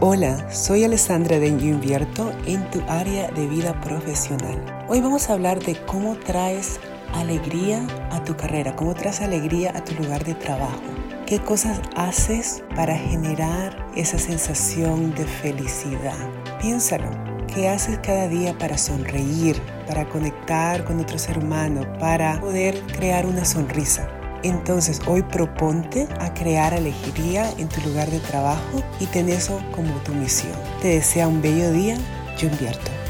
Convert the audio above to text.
Hola, soy Alessandra de Yo Invierto en tu área de vida profesional. Hoy vamos a hablar de cómo traes alegría a tu carrera, cómo traes alegría a tu lugar de trabajo. ¿Qué cosas haces para generar esa sensación de felicidad? Piénsalo. ¿Qué haces cada día para sonreír, para conectar con otro ser humano, para poder crear una sonrisa? Entonces hoy proponte a crear alegría en tu lugar de trabajo y ten eso como tu misión. Te desea un bello día, yo invierto.